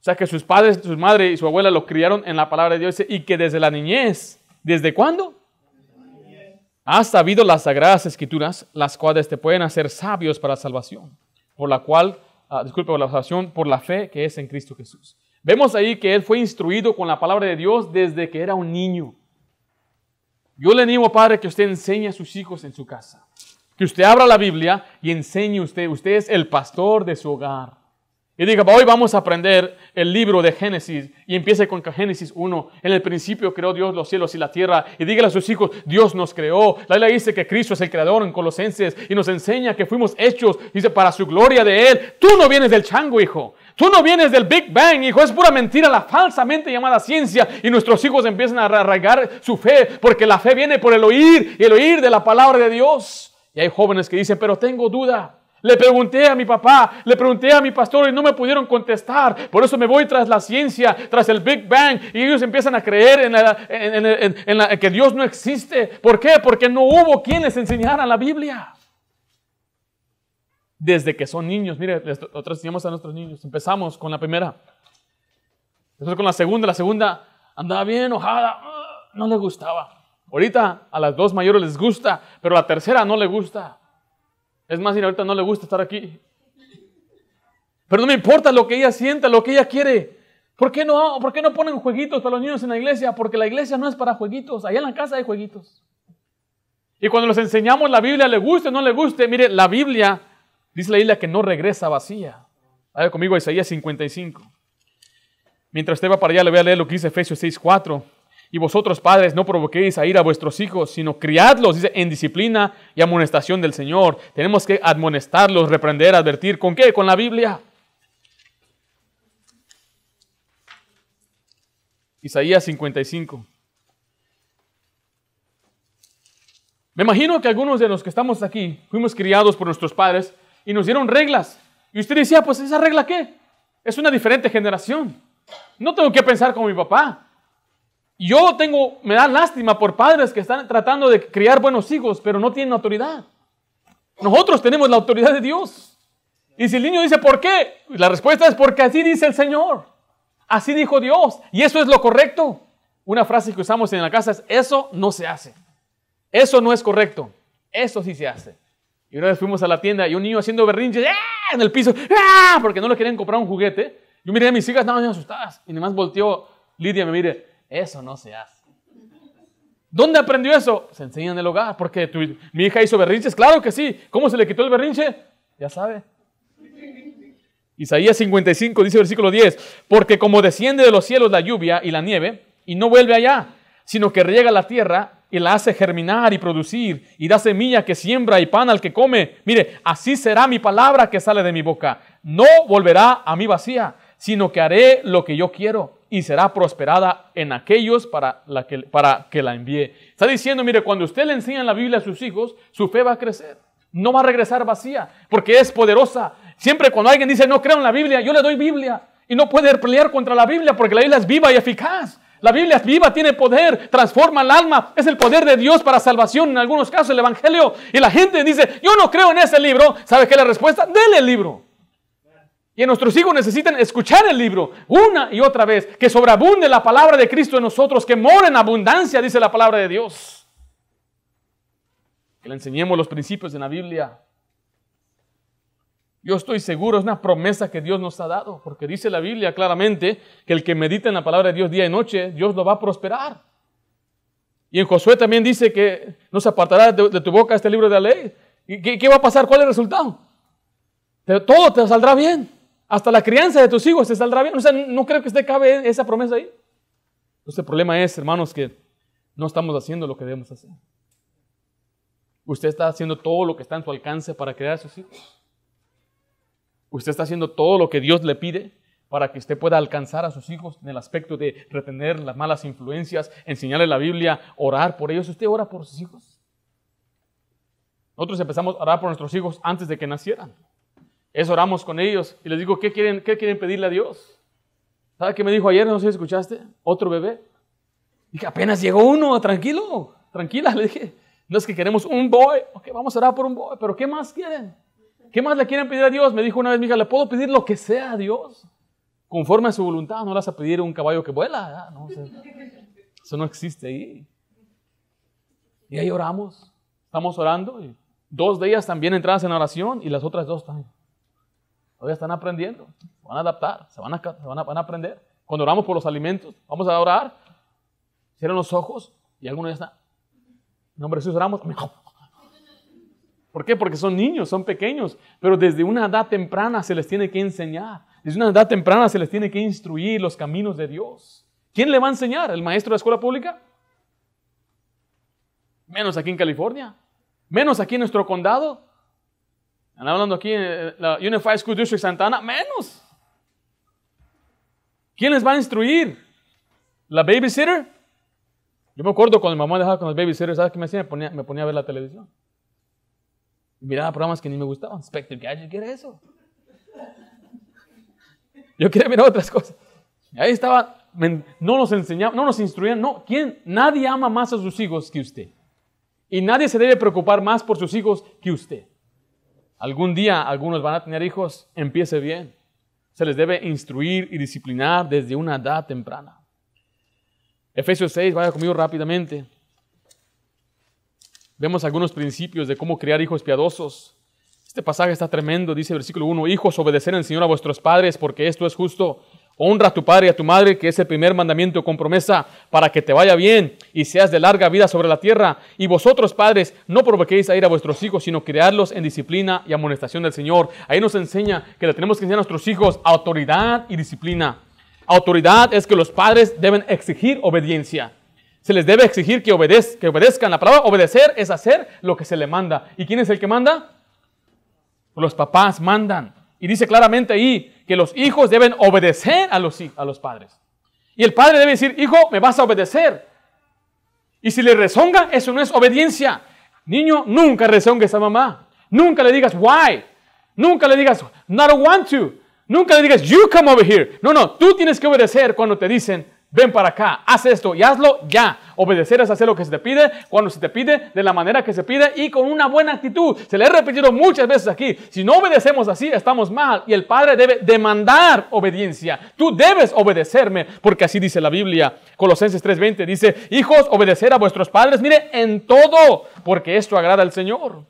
O sea que sus padres, su madre y su abuela lo criaron en la palabra de Dios y que desde la niñez, ¿desde cuándo? Has sabido las sagradas escrituras, las cuales te pueden hacer sabios para salvación, por la cual Ah, disculpe, por la salvación por la fe que es en Cristo Jesús. Vemos ahí que él fue instruido con la palabra de Dios desde que era un niño. Yo le animo, Padre, que usted enseñe a sus hijos en su casa. Que usted abra la Biblia y enseñe usted. Usted es el pastor de su hogar. Y diga, hoy vamos a aprender el libro de Génesis y empiece con Génesis 1. En el principio creó Dios los cielos y la tierra. Y dígale a sus hijos, Dios nos creó. La Biblia dice que Cristo es el creador en Colosenses y nos enseña que fuimos hechos, dice, para su gloria de Él. Tú no vienes del chango, hijo. Tú no vienes del Big Bang, hijo. Es pura mentira la falsamente llamada ciencia. Y nuestros hijos empiezan a arraigar su fe porque la fe viene por el oír y el oír de la palabra de Dios. Y hay jóvenes que dicen, pero tengo duda. Le pregunté a mi papá, le pregunté a mi pastor y no me pudieron contestar. Por eso me voy tras la ciencia, tras el Big Bang. Y ellos empiezan a creer en, que Dios no existe. ¿Por qué? Porque no hubo quien les enseñara la Biblia. Desde que son niños, mire, nosotros enseñamos a nuestros niños. Empezamos con la primera. Después con la segunda. La segunda andaba bien enojada. No le gustaba. Ahorita a las dos mayores les gusta, pero la tercera no le gusta. Es más, y ahorita no le gusta estar aquí. Pero no me importa lo que ella sienta, lo que ella quiere. ¿Por qué, no, ¿Por qué no ponen jueguitos para los niños en la iglesia? Porque la iglesia no es para jueguitos. Allá en la casa hay jueguitos. Y cuando les enseñamos la Biblia, le guste o no le guste, mire, la Biblia dice la Biblia que no regresa vacía. Vaya conmigo a Isaías 55. Mientras usted va para allá, le voy a leer lo que dice Efesios 6.4. Y vosotros, padres, no provoquéis a ir a vuestros hijos, sino criadlos, dice, en disciplina y amonestación del Señor. Tenemos que admonestarlos, reprender, advertir. ¿Con qué? Con la Biblia. Isaías 55. Me imagino que algunos de los que estamos aquí fuimos criados por nuestros padres y nos dieron reglas. Y usted decía, pues esa regla qué? Es una diferente generación. No tengo que pensar como mi papá. Yo tengo, me da lástima por padres que están tratando de criar buenos hijos, pero no tienen autoridad. Nosotros tenemos la autoridad de Dios. Y si el niño dice, ¿por qué? La respuesta es porque así dice el Señor. Así dijo Dios. Y eso es lo correcto. Una frase que usamos en la casa es, eso no se hace. Eso no es correcto. Eso sí se hace. Y una vez fuimos a la tienda y un niño haciendo berrinches ¡ah! en el piso, ¡ah! porque no le querían comprar un juguete. Yo miré a mis hijas, estaban asustadas. Y más volteó Lidia me mire, eso no se hace. ¿Dónde aprendió eso? Se enseña en el hogar. Porque mi hija hizo berrinches. Claro que sí. ¿Cómo se le quitó el berrinche? Ya sabe. Isaías 55 dice versículo 10, porque como desciende de los cielos la lluvia y la nieve, y no vuelve allá, sino que riega la tierra y la hace germinar y producir, y da semilla que siembra y pan al que come. Mire, así será mi palabra que sale de mi boca. No volverá a mí vacía, sino que haré lo que yo quiero y será prosperada en aquellos para, la que, para que la envíe. Está diciendo, mire, cuando usted le enseña la Biblia a sus hijos, su fe va a crecer. No va a regresar vacía, porque es poderosa. Siempre cuando alguien dice, no creo en la Biblia, yo le doy Biblia. Y no puede pelear contra la Biblia, porque la Biblia es viva y eficaz. La Biblia es viva, tiene poder, transforma el alma, es el poder de Dios para salvación, en algunos casos el Evangelio. Y la gente dice, yo no creo en ese libro. ¿Sabe qué es la respuesta? Dele el libro. Y nuestros hijos necesitan escuchar el libro una y otra vez, que sobreabunde la palabra de Cristo en nosotros, que mora en abundancia, dice la palabra de Dios. Que le enseñemos los principios de la Biblia. Yo estoy seguro, es una promesa que Dios nos ha dado, porque dice la Biblia claramente que el que medita en la palabra de Dios día y noche, Dios lo va a prosperar. Y en Josué también dice que no se apartará de, tu boca este libro de la ley. ¿Y qué, qué, va a pasar? ¿Cuál es el resultado? todo te saldrá bien. Hasta la crianza de tus hijos te saldrá bien. O sea, no creo que esté cabe esa promesa ahí. Entonces el problema es, hermanos, que no estamos haciendo lo que debemos hacer. Usted está haciendo todo lo que está en su alcance para crear a sus hijos. Usted está haciendo todo lo que Dios le pide para que usted pueda alcanzar a sus hijos en el aspecto de retener las malas influencias, enseñarle la Biblia, orar por ellos. ¿Usted ora por sus hijos? Nosotros empezamos a orar por nuestros hijos antes de que nacieran. Es oramos con ellos y les digo, ¿qué quieren, qué quieren pedirle a Dios? ¿Sabe qué me dijo ayer? No sé si escuchaste. Otro bebé. Dije, apenas llegó uno, tranquilo, tranquila. Le dije, no es que queremos un boy. Ok, vamos a orar por un boy, pero ¿qué más quieren? ¿Qué más le quieren pedir a Dios? Me dijo una vez mi hija, ¿le puedo pedir lo que sea a Dios? Conforme a su voluntad, no le vas a pedir un caballo que vuela. No, eso no existe ahí. Y ahí oramos, estamos orando. Y dos de ellas también entradas en oración y las otras dos también. Todavía están aprendiendo, se van a adaptar, se van a, van a, van a aprender. Cuando oramos por los alimentos, vamos a orar, cierran los ojos y algunos ya están. En nombre de Jesús oramos. ¿Por qué? Porque son niños, son pequeños, pero desde una edad temprana se les tiene que enseñar. Desde una edad temprana se les tiene que instruir los caminos de Dios. ¿Quién le va a enseñar? ¿El maestro de la escuela pública? Menos aquí en California. Menos aquí en nuestro condado. Están hablando aquí en la Unified School District Santana. Menos. ¿Quién les va a instruir? ¿La babysitter? Yo me acuerdo cuando mi mamá dejaba con los babysitters, ¿sabes qué me hacía? me ponía a ver la televisión miraba programas que ni me gustaban. Spectre Gadget, ¿qué era eso? Yo quería mirar otras cosas. Ahí estaba, no nos enseñaban, no nos instruían, no. ¿Quién? Nadie ama más a sus hijos que usted. Y nadie se debe preocupar más por sus hijos que usted. Algún día algunos van a tener hijos, empiece bien. Se les debe instruir y disciplinar desde una edad temprana. Efesios 6, vaya conmigo rápidamente. Vemos algunos principios de cómo criar hijos piadosos. Este pasaje está tremendo, dice el versículo 1, hijos, obedecer al Señor a vuestros padres, porque esto es justo. Honra a tu padre y a tu madre, que es el primer mandamiento con promesa, para que te vaya bien y seas de larga vida sobre la tierra. Y vosotros, padres, no provoquéis a ir a vuestros hijos, sino criarlos en disciplina y amonestación del Señor. Ahí nos enseña que le tenemos que enseñar a nuestros hijos autoridad y disciplina. Autoridad es que los padres deben exigir obediencia. Se les debe exigir que, que obedezcan. La palabra obedecer es hacer lo que se le manda. ¿Y quién es el que manda? Los papás mandan. Y dice claramente ahí que los hijos deben obedecer a los, a los padres. Y el padre debe decir, hijo, me vas a obedecer. Y si le rezonga, eso no es obediencia. Niño, nunca rezongues a mamá. Nunca le digas, why. Nunca le digas, not want to. Nunca le digas, you come over here. No, no, tú tienes que obedecer cuando te dicen, ven para acá, haz esto y hazlo ya. Obedecer es hacer lo que se te pide, cuando se te pide, de la manera que se pide y con una buena actitud. Se le he repetido muchas veces aquí, si no obedecemos así, estamos mal y el Padre debe demandar obediencia. Tú debes obedecerme, porque así dice la Biblia. Colosenses 3:20 dice, hijos, obedecer a vuestros padres, mire, en todo, porque esto agrada al Señor.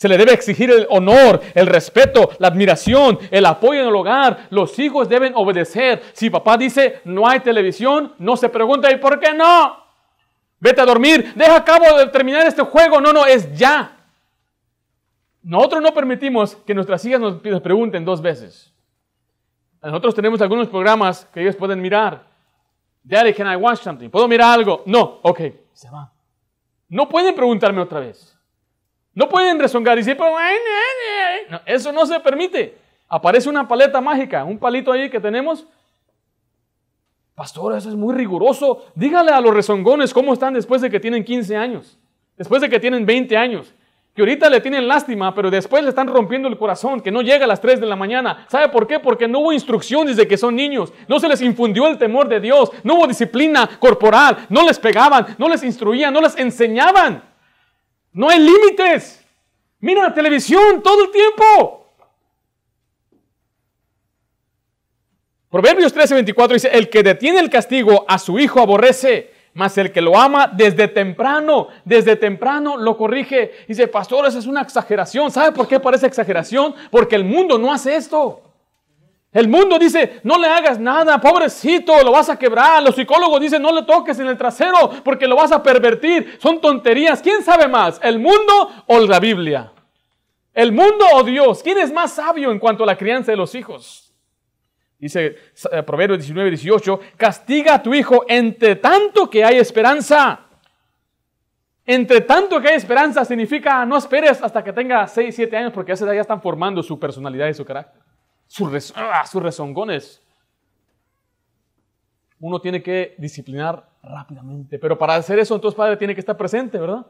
Se le debe exigir el honor, el respeto, la admiración, el apoyo en el hogar. Los hijos deben obedecer. Si papá dice no hay televisión, no se pregunta ¿y por qué no? Vete a dormir, deja a cabo de terminar este juego. No, no, es ya. Nosotros no permitimos que nuestras hijas nos pregunten dos veces. Nosotros tenemos algunos programas que ellos pueden mirar. Daddy, can I watch something? ¿Puedo mirar algo? No, ok, se va. No pueden preguntarme otra vez. No pueden rezongar y decir, no, eso no se permite. Aparece una paleta mágica, un palito ahí que tenemos. Pastor, eso es muy riguroso. Dígale a los rezongones cómo están después de que tienen 15 años, después de que tienen 20 años. Que ahorita le tienen lástima, pero después le están rompiendo el corazón, que no llega a las 3 de la mañana. ¿Sabe por qué? Porque no hubo instrucción desde que son niños. No se les infundió el temor de Dios. No hubo disciplina corporal. No les pegaban, no les instruían, no les enseñaban. No hay límites. Mira la televisión todo el tiempo. Proverbios 13:24 dice, el que detiene el castigo a su hijo aborrece, mas el que lo ama desde temprano, desde temprano lo corrige. Dice, pastor, esa es una exageración. ¿Sabe por qué parece exageración? Porque el mundo no hace esto. El mundo dice, no le hagas nada, pobrecito, lo vas a quebrar. Los psicólogos dicen, no le toques en el trasero porque lo vas a pervertir. Son tonterías. ¿Quién sabe más? ¿El mundo o la Biblia? ¿El mundo o Dios? ¿Quién es más sabio en cuanto a la crianza de los hijos? Dice eh, Proverbios 19, 18, castiga a tu hijo entre tanto que hay esperanza. Entre tanto que hay esperanza significa no esperes hasta que tenga 6, 7 años porque ya están formando su personalidad y su carácter sus, ah, sus rezongones. Uno tiene que disciplinar rápidamente. Pero para hacer eso, entonces padre tiene que estar presente, ¿verdad?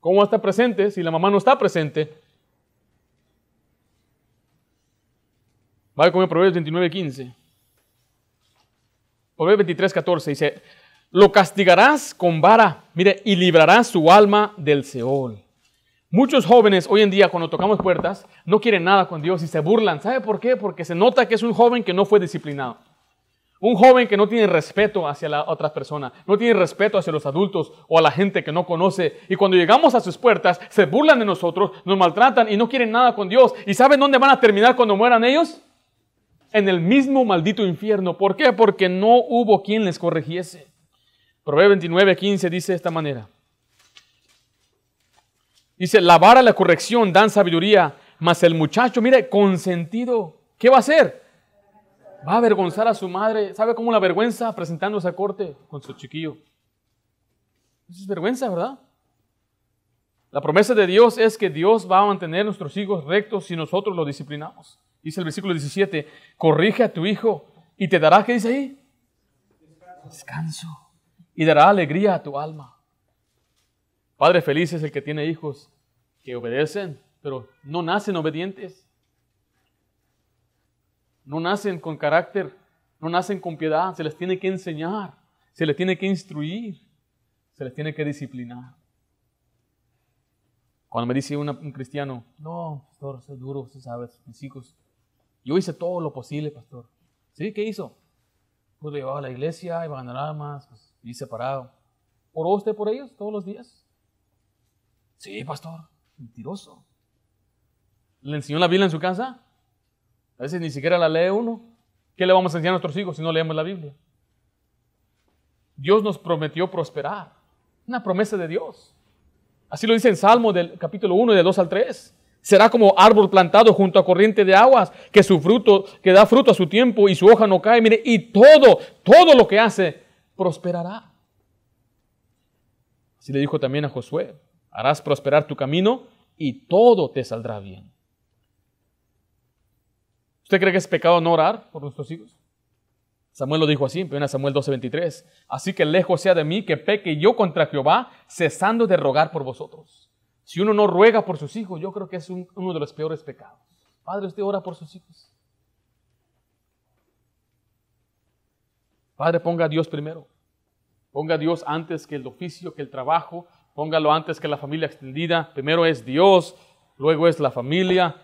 ¿Cómo está presente si la mamá no está presente? Vaya conmigo Proverbios 29, 15. Proverbios 23, 14 dice, lo castigarás con vara, mire, y librarás su alma del Seol. Muchos jóvenes hoy en día cuando tocamos puertas no quieren nada con Dios y se burlan. ¿Sabe por qué? Porque se nota que es un joven que no fue disciplinado. Un joven que no tiene respeto hacia la otra persona, no tiene respeto hacia los adultos o a la gente que no conoce. Y cuando llegamos a sus puertas, se burlan de nosotros, nos maltratan y no quieren nada con Dios. ¿Y saben dónde van a terminar cuando mueran ellos? En el mismo maldito infierno. ¿Por qué? Porque no hubo quien les corrigiese. Proverbio 29, 15 dice de esta manera. Dice, la vara, la corrección dan sabiduría, mas el muchacho, mire, consentido, ¿qué va a hacer? Va a avergonzar a su madre. ¿Sabe cómo la vergüenza presentándose a corte con su chiquillo? Eso es vergüenza, ¿verdad? La promesa de Dios es que Dios va a mantener nuestros hijos rectos si nosotros los disciplinamos. Dice el versículo 17, corrige a tu hijo y te dará, ¿qué dice ahí? Descanso. Y dará alegría a tu alma. Padre feliz es el que tiene hijos que obedecen, pero no nacen obedientes. No nacen con carácter, no nacen con piedad. Se les tiene que enseñar, se les tiene que instruir, se les tiene que disciplinar. Cuando me dice un cristiano, no, pastor, es duro, usted sabe, mis hijos. Yo hice todo lo posible, pastor. ¿Sí? ¿Qué hizo? Pues lo llevaba a la iglesia, iba a ganar almas, pues, y separado. ¿Oró usted por ellos todos los días? Sí, pastor, mentiroso. ¿Le enseñó la Biblia en su casa? A veces ni siquiera la lee uno. ¿Qué le vamos a enseñar a nuestros hijos si no leemos la Biblia? Dios nos prometió prosperar. Una promesa de Dios. Así lo dice en Salmo del capítulo 1, de 2 al 3. Será como árbol plantado junto a corriente de aguas, que su fruto, que da fruto a su tiempo y su hoja no cae. Mire, y todo, todo lo que hace prosperará. Así le dijo también a Josué harás prosperar tu camino y todo te saldrá bien. ¿Usted cree que es pecado no orar por nuestros hijos? Samuel lo dijo así, en 1 Samuel 12:23. Así que lejos sea de mí que peque yo contra Jehová, cesando de rogar por vosotros. Si uno no ruega por sus hijos, yo creo que es uno de los peores pecados. Padre, usted ora por sus hijos. Padre, ponga a Dios primero. Ponga a Dios antes que el oficio, que el trabajo. Póngalo antes que la familia extendida. Primero es Dios, luego es la familia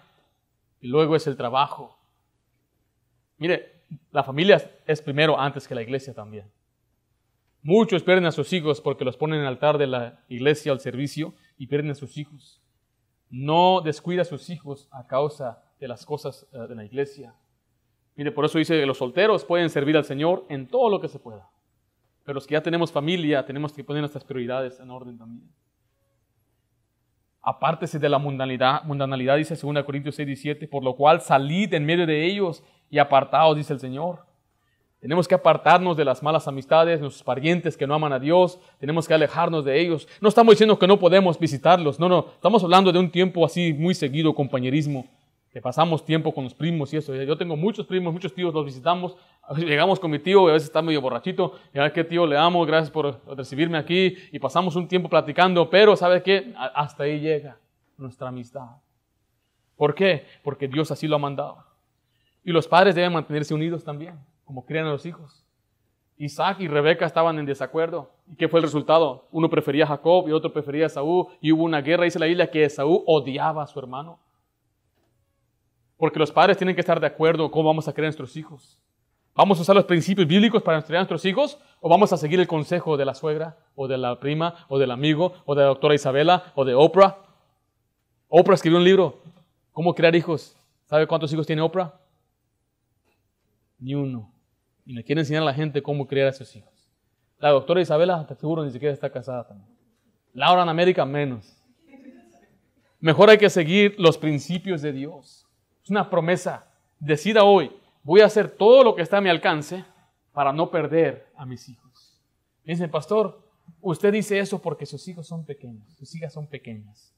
y luego es el trabajo. Mire, la familia es primero antes que la iglesia también. Muchos pierden a sus hijos porque los ponen en el altar de la iglesia al servicio y pierden a sus hijos. No descuida a sus hijos a causa de las cosas eh, de la iglesia. Mire, por eso dice que los solteros pueden servir al Señor en todo lo que se pueda. Pero los que ya tenemos familia, tenemos que poner nuestras prioridades en orden también. Apártese de la mundanalidad, mundanalidad dice 2 Corintios 6, 17, por lo cual salid en medio de ellos y apartaos, dice el Señor. Tenemos que apartarnos de las malas amistades, nuestros parientes que no aman a Dios, tenemos que alejarnos de ellos. No estamos diciendo que no podemos visitarlos, no, no, estamos hablando de un tiempo así muy seguido, compañerismo, pasamos tiempo con los primos y eso. Yo tengo muchos primos, muchos tíos, los visitamos, llegamos con mi tío, a veces está medio borrachito, y a ver qué tío le amo, gracias por recibirme aquí, y pasamos un tiempo platicando, pero ¿sabe qué? Hasta ahí llega nuestra amistad. ¿Por qué? Porque Dios así lo ha mandado. Y los padres deben mantenerse unidos también como crían a los hijos. Isaac y Rebeca estaban en desacuerdo. ¿Y qué fue el resultado? Uno prefería a Jacob y otro prefería a Saúl. Y hubo una guerra, dice la Biblia, que Saúl odiaba a su hermano. Porque los padres tienen que estar de acuerdo cómo vamos a criar a nuestros hijos. ¿Vamos a usar los principios bíblicos para criar a nuestros hijos? ¿O vamos a seguir el consejo de la suegra, o de la prima, o del amigo, o de la doctora Isabela, o de Oprah? Oprah escribió un libro, ¿Cómo crear hijos? ¿Sabe cuántos hijos tiene Oprah? Ni uno y le quiere enseñar a la gente cómo criar a sus hijos. La doctora Isabela, te seguro, ni siquiera está casada también. Laura en América, menos. Mejor hay que seguir los principios de Dios. Es una promesa. Decida hoy, voy a hacer todo lo que está a mi alcance para no perder a mis hijos. Dice, pastor, usted dice eso porque sus hijos son pequeños, sus hijas son pequeñas.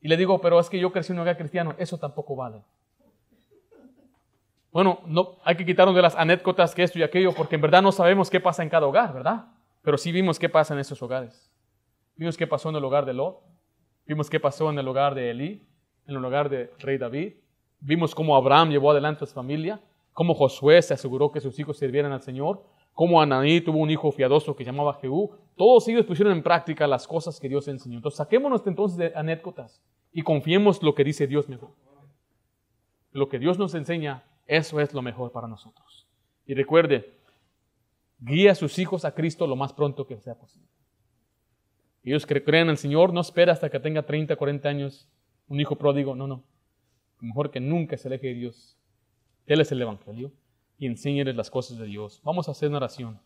Y le digo, pero es que yo crecí en un hogar cristiano, eso tampoco vale. Bueno, no, hay que quitarnos de las anécdotas que esto y aquello, porque en verdad no sabemos qué pasa en cada hogar, ¿verdad? Pero sí vimos qué pasa en esos hogares. Vimos qué pasó en el hogar de Lot, vimos qué pasó en el hogar de Elí, en el hogar de rey David, vimos cómo Abraham llevó adelante a su familia, cómo Josué se aseguró que sus hijos sirvieran al Señor, cómo Ananí tuvo un hijo fiadoso que llamaba Jehú. Todos ellos pusieron en práctica las cosas que Dios enseñó. Entonces saquémonos entonces de anécdotas y confiemos lo que dice Dios mejor. Lo que Dios nos enseña eso es lo mejor para nosotros. Y recuerde, guía a sus hijos a Cristo lo más pronto que sea posible. Ellos que creen en el Señor no espera hasta que tenga 30, 40 años un hijo pródigo. No, no. Mejor que nunca se aleje de Dios. Él es el Evangelio y enséñeles las cosas de Dios. Vamos a hacer una oración.